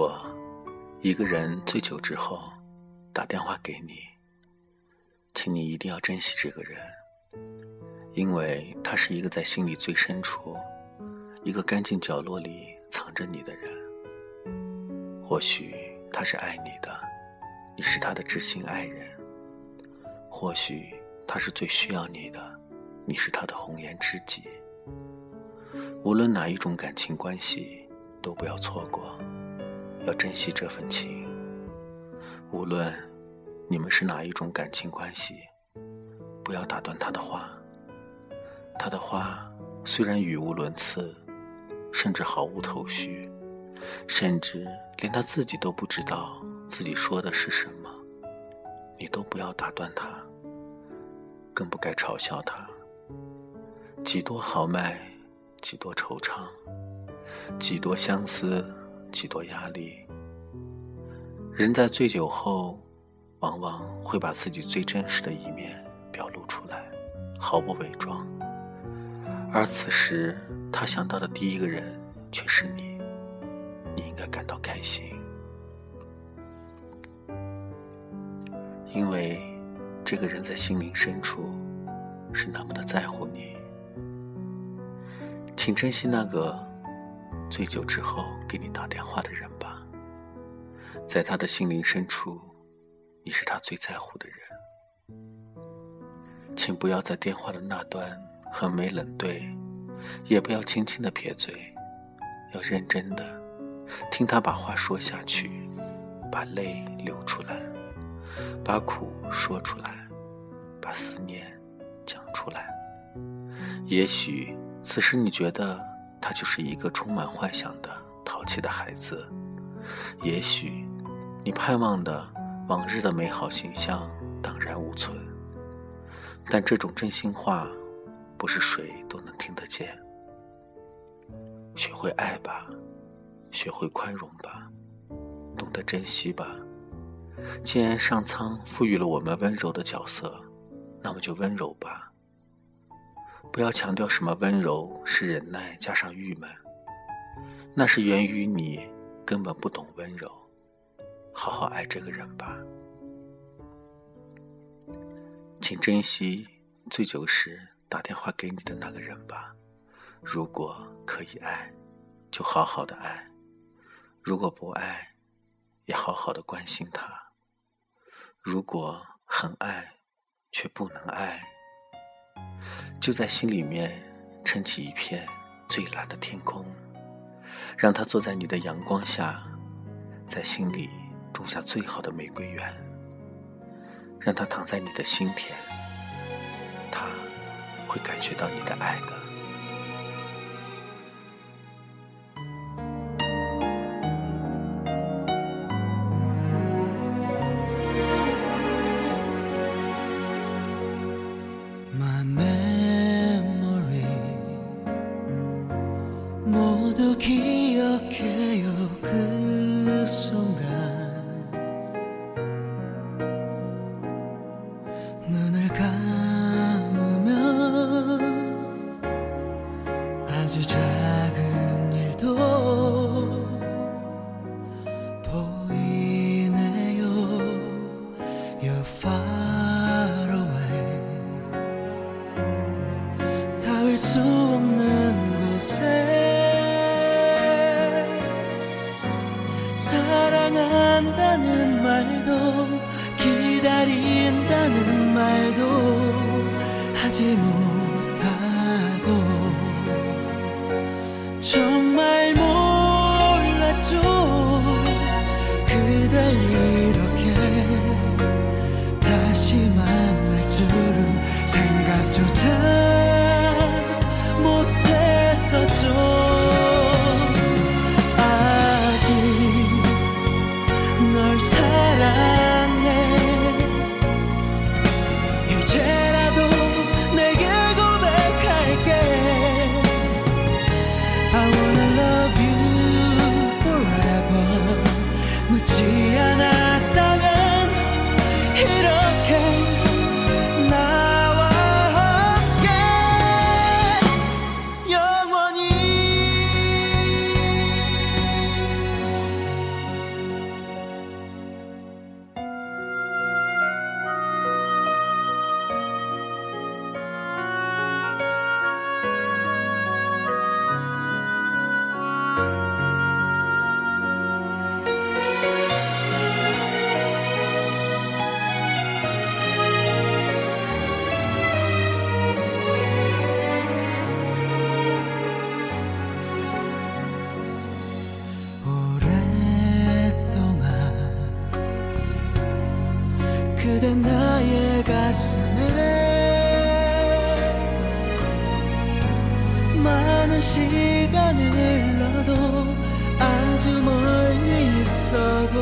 果一个人醉酒之后打电话给你，请你一定要珍惜这个人，因为他是一个在心里最深处、一个干净角落里藏着你的人。或许他是爱你的，你是他的知心爱人；或许他是最需要你的，你是他的红颜知己。无论哪一种感情关系，都不要错过。要珍惜这份情。无论你们是哪一种感情关系，不要打断他的话。他的话虽然语无伦次，甚至毫无头绪，甚至连他自己都不知道自己说的是什么，你都不要打断他，更不该嘲笑他。几多豪迈，几多惆怅，几多相思。几多压力，人在醉酒后，往往会把自己最真实的一面表露出来，毫不伪装。而此时，他想到的第一个人却是你，你应该感到开心，因为这个人在心灵深处是那么的在乎你，请珍惜那个。醉酒之后给你打电话的人吧，在他的心灵深处，你是他最在乎的人。请不要在电话的那端横眉冷对，也不要轻轻的撇嘴，要认真的听他把话说下去，把泪流出来，把苦说出来，把思念讲出来。也许此时你觉得。他就是一个充满幻想的淘气的孩子，也许你盼望的往日的美好形象荡然无存，但这种真心话不是谁都能听得见。学会爱吧，学会宽容吧，懂得珍惜吧。既然上苍赋予了我们温柔的角色，那么就温柔吧。不要强调什么温柔是忍耐加上郁闷，那是源于你根本不懂温柔。好好爱这个人吧，请珍惜醉酒时打电话给你的那个人吧。如果可以爱，就好好的爱；如果不爱，也好好的关心他。如果很爱，却不能爱。就在心里面撑起一片最蓝的天空，让他坐在你的阳光下，在心里种下最好的玫瑰园。让他躺在你的心田，他会感觉到你的爱的。 수 없는 곳에 사랑한다는 말도 기다린다는 말도 하지 못 사랑. 시간을 흘러도 아주 멀리 있어도